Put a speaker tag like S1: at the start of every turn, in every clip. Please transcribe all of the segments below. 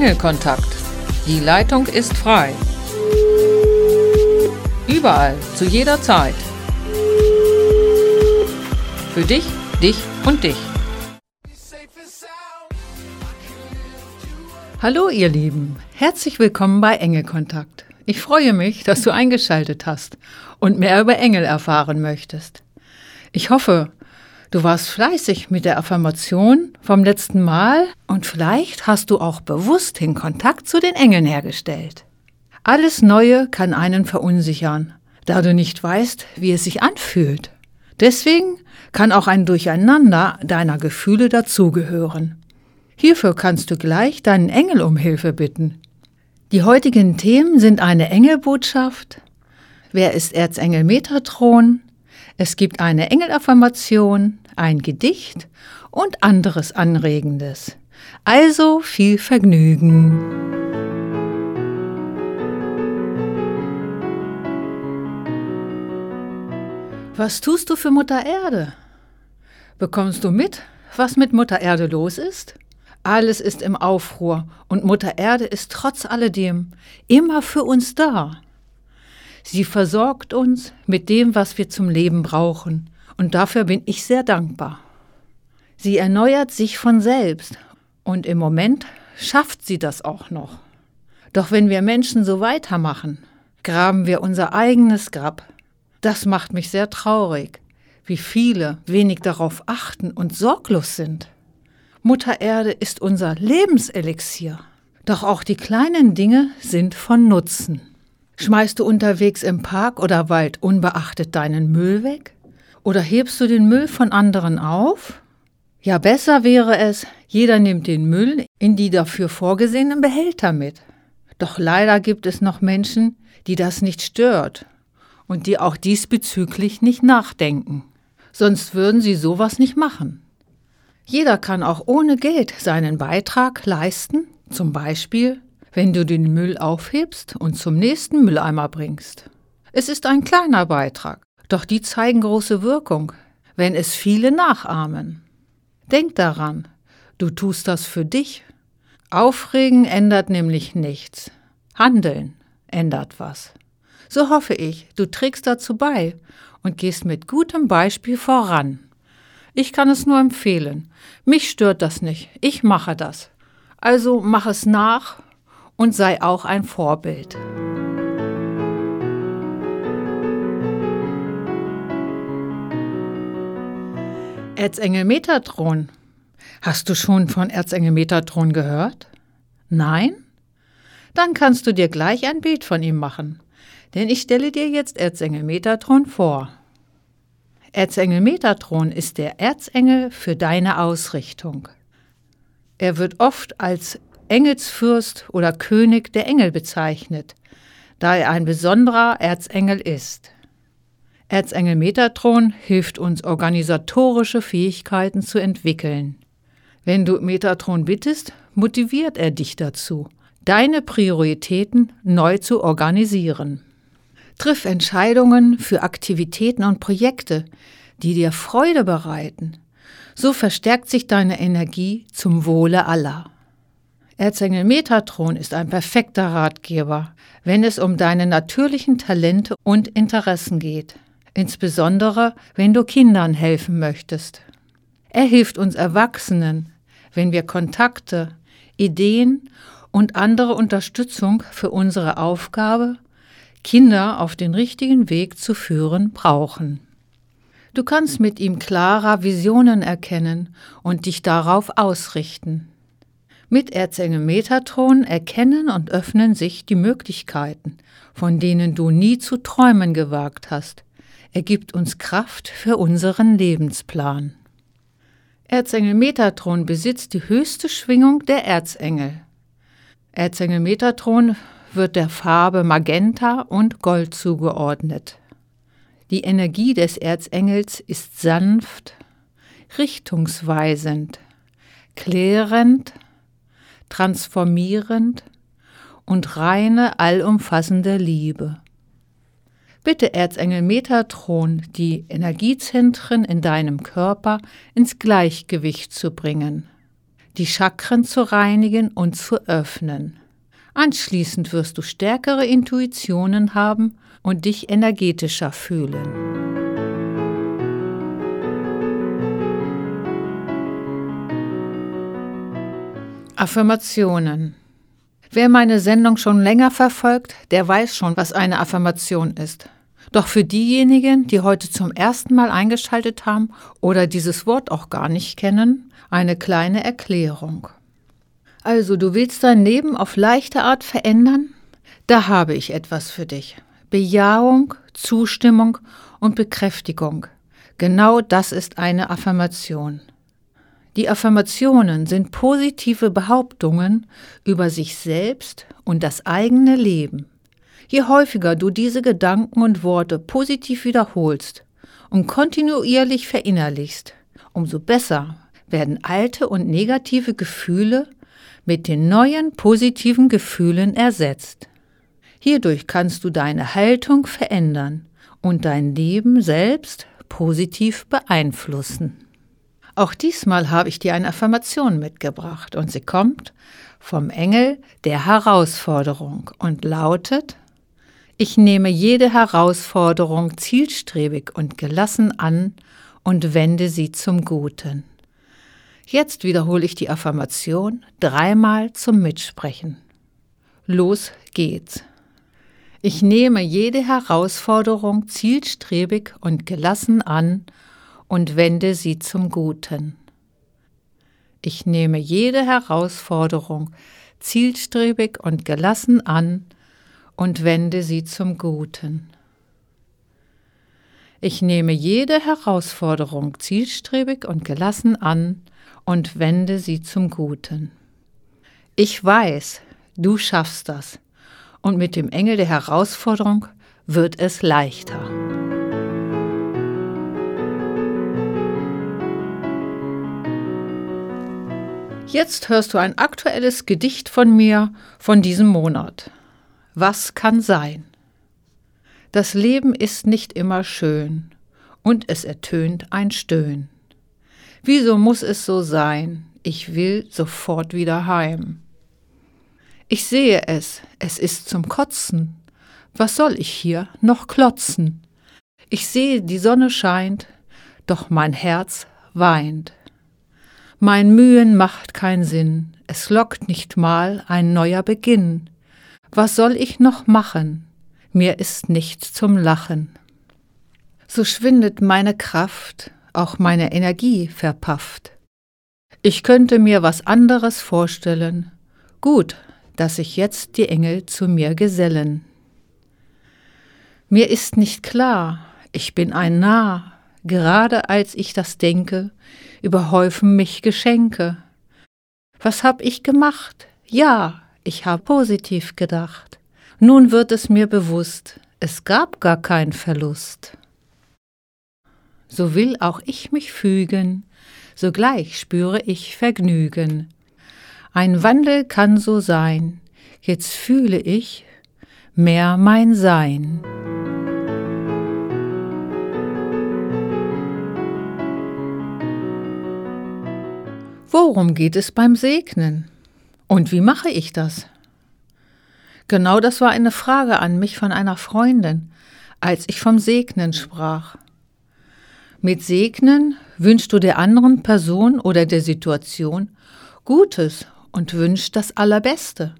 S1: Engelkontakt. Die Leitung ist frei. Überall, zu jeder Zeit. Für dich, dich und dich. Hallo ihr Lieben, herzlich willkommen bei Engelkontakt. Ich freue mich, dass du eingeschaltet hast und mehr über Engel erfahren möchtest. Ich hoffe, Du warst fleißig mit der Affirmation vom letzten Mal und vielleicht hast du auch bewusst den Kontakt zu den Engeln hergestellt. Alles Neue kann einen verunsichern, da du nicht weißt, wie es sich anfühlt. Deswegen kann auch ein Durcheinander deiner Gefühle dazugehören. Hierfür kannst du gleich deinen Engel um Hilfe bitten. Die heutigen Themen sind eine Engelbotschaft, wer ist Erzengel Metatron, es gibt eine Engelaffirmation, ein Gedicht und anderes Anregendes. Also viel Vergnügen. Was tust du für Mutter Erde? Bekommst du mit, was mit Mutter Erde los ist? Alles ist im Aufruhr und Mutter Erde ist trotz alledem immer für uns da. Sie versorgt uns mit dem, was wir zum Leben brauchen, und dafür bin ich sehr dankbar. Sie erneuert sich von selbst, und im Moment schafft sie das auch noch. Doch wenn wir Menschen so weitermachen, graben wir unser eigenes Grab. Das macht mich sehr traurig, wie viele wenig darauf achten und sorglos sind. Mutter Erde ist unser Lebenselixier. Doch auch die kleinen Dinge sind von Nutzen. Schmeißt du unterwegs im Park oder Wald unbeachtet deinen Müll weg? Oder hebst du den Müll von anderen auf? Ja, besser wäre es, jeder nimmt den Müll in die dafür vorgesehenen Behälter mit. Doch leider gibt es noch Menschen, die das nicht stört und die auch diesbezüglich nicht nachdenken. Sonst würden sie sowas nicht machen. Jeder kann auch ohne Geld seinen Beitrag leisten, zum Beispiel wenn du den Müll aufhebst und zum nächsten Mülleimer bringst. Es ist ein kleiner Beitrag, doch die zeigen große Wirkung, wenn es viele nachahmen. Denk daran, du tust das für dich. Aufregen ändert nämlich nichts. Handeln ändert was. So hoffe ich, du trägst dazu bei und gehst mit gutem Beispiel voran. Ich kann es nur empfehlen. Mich stört das nicht. Ich mache das. Also mach es nach und sei auch ein Vorbild. Erzengel Metatron. Hast du schon von Erzengel Metatron gehört? Nein? Dann kannst du dir gleich ein Bild von ihm machen, denn ich stelle dir jetzt Erzengel Metatron vor. Erzengel Metatron ist der Erzengel für deine Ausrichtung. Er wird oft als Engelsfürst oder König der Engel bezeichnet, da er ein besonderer Erzengel ist. Erzengel Metatron hilft uns, organisatorische Fähigkeiten zu entwickeln. Wenn du Metatron bittest, motiviert er dich dazu, deine Prioritäten neu zu organisieren. Triff Entscheidungen für Aktivitäten und Projekte, die dir Freude bereiten. So verstärkt sich deine Energie zum Wohle aller. Erzengel Metatron ist ein perfekter Ratgeber, wenn es um deine natürlichen Talente und Interessen geht, insbesondere wenn du Kindern helfen möchtest. Er hilft uns Erwachsenen, wenn wir Kontakte, Ideen und andere Unterstützung für unsere Aufgabe, Kinder auf den richtigen Weg zu führen, brauchen. Du kannst mit ihm klarer Visionen erkennen und dich darauf ausrichten. Mit Erzengel Metatron erkennen und öffnen sich die Möglichkeiten, von denen du nie zu träumen gewagt hast. Er gibt uns Kraft für unseren Lebensplan. Erzengel Metatron besitzt die höchste Schwingung der Erzengel. Erzengel Metatron wird der Farbe Magenta und Gold zugeordnet. Die Energie des Erzengels ist sanft, richtungsweisend, klärend, transformierend und reine, allumfassende Liebe. Bitte Erzengel Metatron, die Energiezentren in deinem Körper ins Gleichgewicht zu bringen. die Chakren zu reinigen und zu öffnen. Anschließend wirst du stärkere Intuitionen haben und dich energetischer fühlen. Affirmationen Wer meine Sendung schon länger verfolgt, der weiß schon, was eine Affirmation ist. Doch für diejenigen, die heute zum ersten Mal eingeschaltet haben oder dieses Wort auch gar nicht kennen, eine kleine Erklärung. Also, du willst dein Leben auf leichte Art verändern? Da habe ich etwas für dich. Bejahung, Zustimmung und Bekräftigung. Genau das ist eine Affirmation. Die Affirmationen sind positive Behauptungen über sich selbst und das eigene Leben. Je häufiger du diese Gedanken und Worte positiv wiederholst und kontinuierlich verinnerlichst, umso besser werden alte und negative Gefühle mit den neuen positiven Gefühlen ersetzt. Hierdurch kannst du deine Haltung verändern und dein Leben selbst positiv beeinflussen. Auch diesmal habe ich dir eine Affirmation mitgebracht und sie kommt vom Engel der Herausforderung und lautet, ich nehme jede Herausforderung zielstrebig und gelassen an und wende sie zum Guten. Jetzt wiederhole ich die Affirmation dreimal zum Mitsprechen. Los geht's. Ich nehme jede Herausforderung zielstrebig und gelassen an und wende sie zum Guten. Ich nehme jede Herausforderung zielstrebig und gelassen an und wende sie zum Guten. Ich nehme jede Herausforderung zielstrebig und gelassen an und wende sie zum Guten. Ich weiß, du schaffst das, und mit dem Engel der Herausforderung wird es leichter. Jetzt hörst du ein aktuelles Gedicht von mir von diesem Monat. Was kann sein? Das Leben ist nicht immer schön und es ertönt ein Stöhn. Wieso muss es so sein? Ich will sofort wieder heim. Ich sehe es, es ist zum Kotzen. Was soll ich hier noch klotzen? Ich sehe, die Sonne scheint, doch mein Herz weint. Mein Mühen macht kein Sinn, es lockt nicht mal ein neuer Beginn. Was soll ich noch machen? Mir ist nicht zum Lachen. So schwindet meine Kraft, auch meine Energie verpafft. Ich könnte mir was anderes vorstellen. Gut, dass sich jetzt die Engel zu mir gesellen. Mir ist nicht klar, ich bin ein Narr, gerade als ich das denke, überhäufen mich Geschenke. Was hab ich gemacht? Ja, ich hab positiv gedacht. Nun wird es mir bewusst, es gab gar kein Verlust. So will auch ich mich fügen, sogleich spüre ich Vergnügen. Ein Wandel kann so sein, jetzt fühle ich mehr mein Sein. Worum geht es beim Segnen? Und wie mache ich das? Genau das war eine Frage an mich von einer Freundin, als ich vom Segnen sprach. Mit Segnen wünschst du der anderen Person oder der Situation Gutes und wünschst das Allerbeste.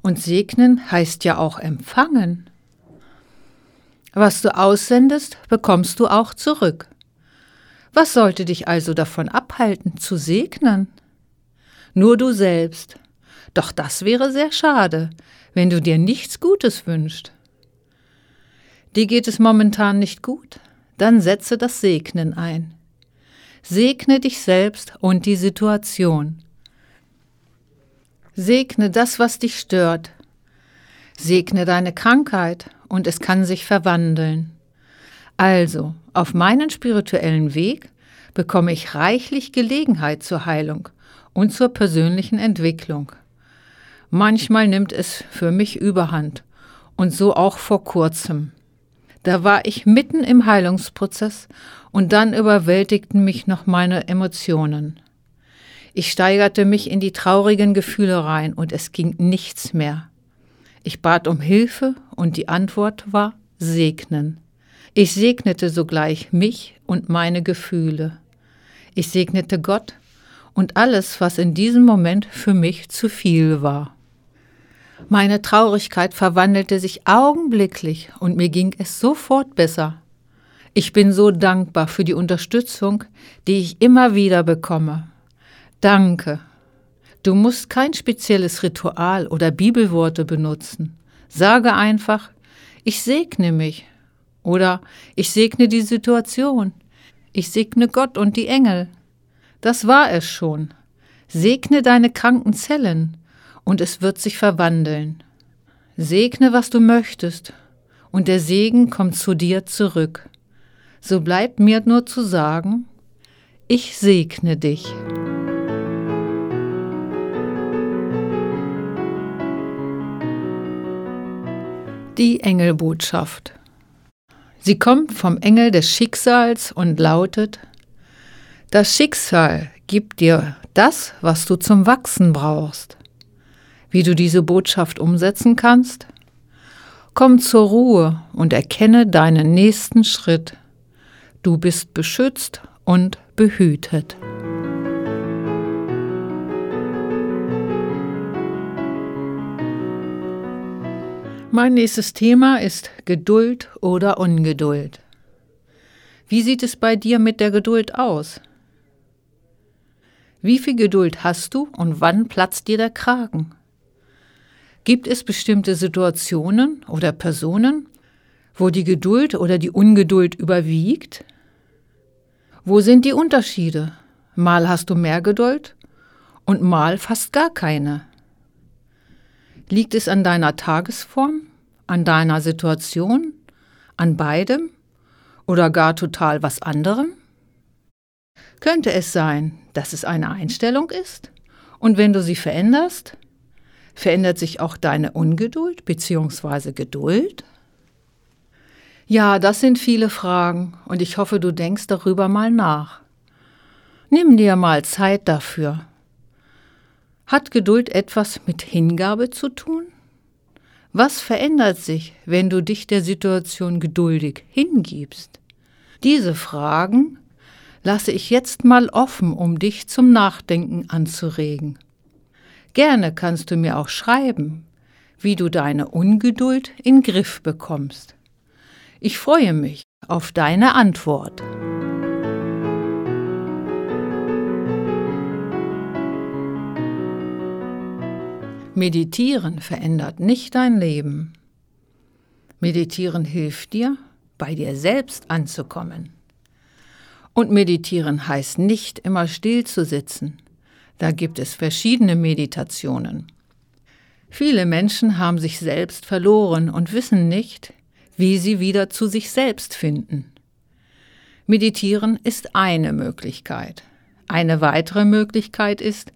S1: Und segnen heißt ja auch empfangen. Was du aussendest, bekommst du auch zurück. Was sollte dich also davon abhalten, zu segnen? Nur du selbst. Doch das wäre sehr schade, wenn du dir nichts Gutes wünschst. Dir geht es momentan nicht gut? Dann setze das Segnen ein. Segne dich selbst und die Situation. Segne das, was dich stört. Segne deine Krankheit und es kann sich verwandeln. Also, auf meinen spirituellen Weg bekomme ich reichlich Gelegenheit zur Heilung und zur persönlichen Entwicklung. Manchmal nimmt es für mich überhand und so auch vor kurzem. Da war ich mitten im Heilungsprozess und dann überwältigten mich noch meine Emotionen. Ich steigerte mich in die traurigen Gefühle rein und es ging nichts mehr. Ich bat um Hilfe und die Antwort war segnen. Ich segnete sogleich mich und meine Gefühle. Ich segnete Gott und alles, was in diesem Moment für mich zu viel war. Meine Traurigkeit verwandelte sich augenblicklich und mir ging es sofort besser. Ich bin so dankbar für die Unterstützung, die ich immer wieder bekomme. Danke. Du musst kein spezielles Ritual oder Bibelworte benutzen. Sage einfach, ich segne mich oder ich segne die Situation. Ich segne Gott und die Engel. Das war es schon. Segne deine kranken Zellen und es wird sich verwandeln. Segne, was du möchtest, und der Segen kommt zu dir zurück. So bleibt mir nur zu sagen, ich segne dich. Die Engelbotschaft. Sie kommt vom Engel des Schicksals und lautet, das Schicksal gibt dir das, was du zum Wachsen brauchst. Wie du diese Botschaft umsetzen kannst? Komm zur Ruhe und erkenne deinen nächsten Schritt. Du bist beschützt und behütet. Mein nächstes Thema ist Geduld oder Ungeduld. Wie sieht es bei dir mit der Geduld aus? Wie viel Geduld hast du und wann platzt dir der Kragen? Gibt es bestimmte Situationen oder Personen, wo die Geduld oder die Ungeduld überwiegt? Wo sind die Unterschiede? Mal hast du mehr Geduld und mal fast gar keine. Liegt es an deiner Tagesform, an deiner Situation, an beidem oder gar total was anderem? Könnte es sein, dass es eine Einstellung ist? Und wenn du sie veränderst, verändert sich auch deine Ungeduld bzw. Geduld? Ja, das sind viele Fragen und ich hoffe, du denkst darüber mal nach. Nimm dir mal Zeit dafür. Hat Geduld etwas mit Hingabe zu tun? Was verändert sich, wenn du dich der Situation geduldig hingibst? Diese Fragen lasse ich jetzt mal offen, um dich zum Nachdenken anzuregen. Gerne kannst du mir auch schreiben, wie du deine Ungeduld in Griff bekommst. Ich freue mich auf deine Antwort. Meditieren verändert nicht dein Leben. Meditieren hilft dir, bei dir selbst anzukommen. Und meditieren heißt nicht immer still zu sitzen. Da gibt es verschiedene Meditationen. Viele Menschen haben sich selbst verloren und wissen nicht, wie sie wieder zu sich selbst finden. Meditieren ist eine Möglichkeit. Eine weitere Möglichkeit ist,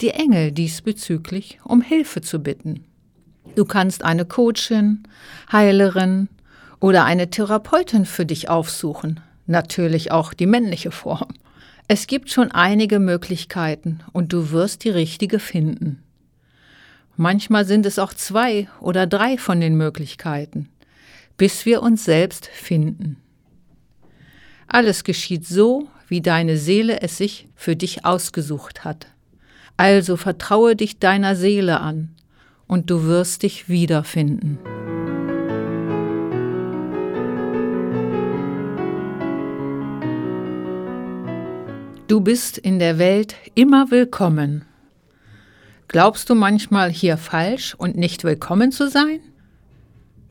S1: die Engel diesbezüglich um Hilfe zu bitten. Du kannst eine Coachin, Heilerin oder eine Therapeutin für dich aufsuchen, natürlich auch die männliche Form. Es gibt schon einige Möglichkeiten und du wirst die richtige finden. Manchmal sind es auch zwei oder drei von den Möglichkeiten, bis wir uns selbst finden. Alles geschieht so, wie deine Seele es sich für dich ausgesucht hat. Also vertraue dich deiner Seele an und du wirst dich wiederfinden. Du bist in der Welt immer willkommen. Glaubst du manchmal hier falsch und nicht willkommen zu sein?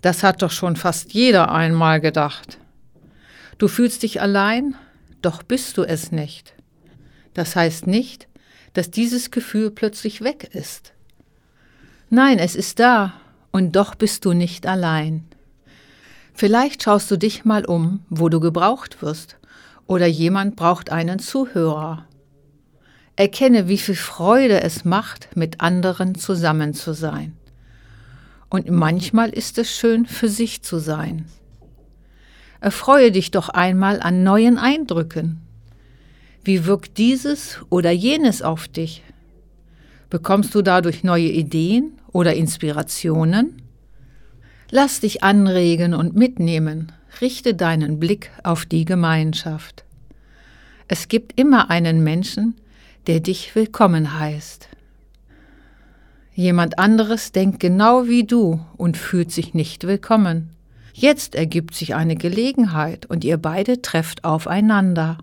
S1: Das hat doch schon fast jeder einmal gedacht. Du fühlst dich allein, doch bist du es nicht. Das heißt nicht, dass dieses Gefühl plötzlich weg ist. Nein, es ist da, und doch bist du nicht allein. Vielleicht schaust du dich mal um, wo du gebraucht wirst oder jemand braucht einen Zuhörer. Erkenne, wie viel Freude es macht, mit anderen zusammen zu sein. Und manchmal ist es schön, für sich zu sein. Erfreue dich doch einmal an neuen Eindrücken. Wie wirkt dieses oder jenes auf dich? Bekommst du dadurch neue Ideen oder Inspirationen? Lass dich anregen und mitnehmen, richte deinen Blick auf die Gemeinschaft. Es gibt immer einen Menschen, der dich willkommen heißt. Jemand anderes denkt genau wie du und fühlt sich nicht willkommen. Jetzt ergibt sich eine Gelegenheit und ihr beide trefft aufeinander.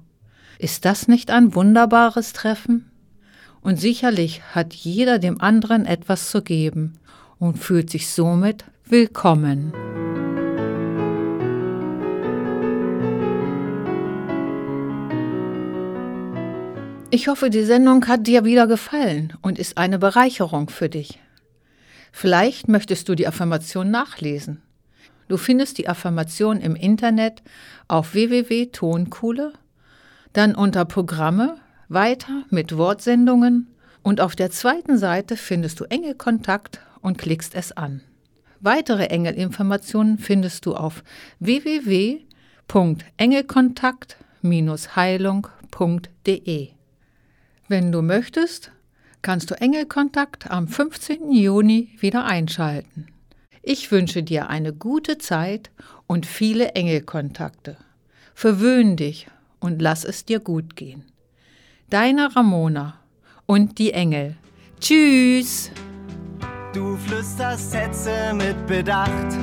S1: Ist das nicht ein wunderbares Treffen? Und sicherlich hat jeder dem anderen etwas zu geben und fühlt sich somit willkommen. Ich hoffe, die Sendung hat dir wieder gefallen und ist eine Bereicherung für dich. Vielleicht möchtest du die Affirmation nachlesen. Du findest die Affirmation im Internet auf www.tonkuhle, dann unter Programme, weiter mit Wortsendungen und auf der zweiten Seite findest du Engelkontakt und klickst es an. Weitere Engelinformationen findest du auf www.engelkontakt-heilung.de. Wenn du möchtest, kannst du Engelkontakt am 15. Juni wieder einschalten. Ich wünsche dir eine gute Zeit und viele Engelkontakte. Verwöhn dich und lass es dir gut gehen. Deine Ramona und die Engel. Tschüss!
S2: Du flüsterst Sätze mit Bedacht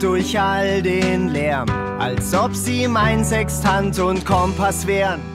S2: durch all den Lärm, als ob sie mein Sextant und Kompass wären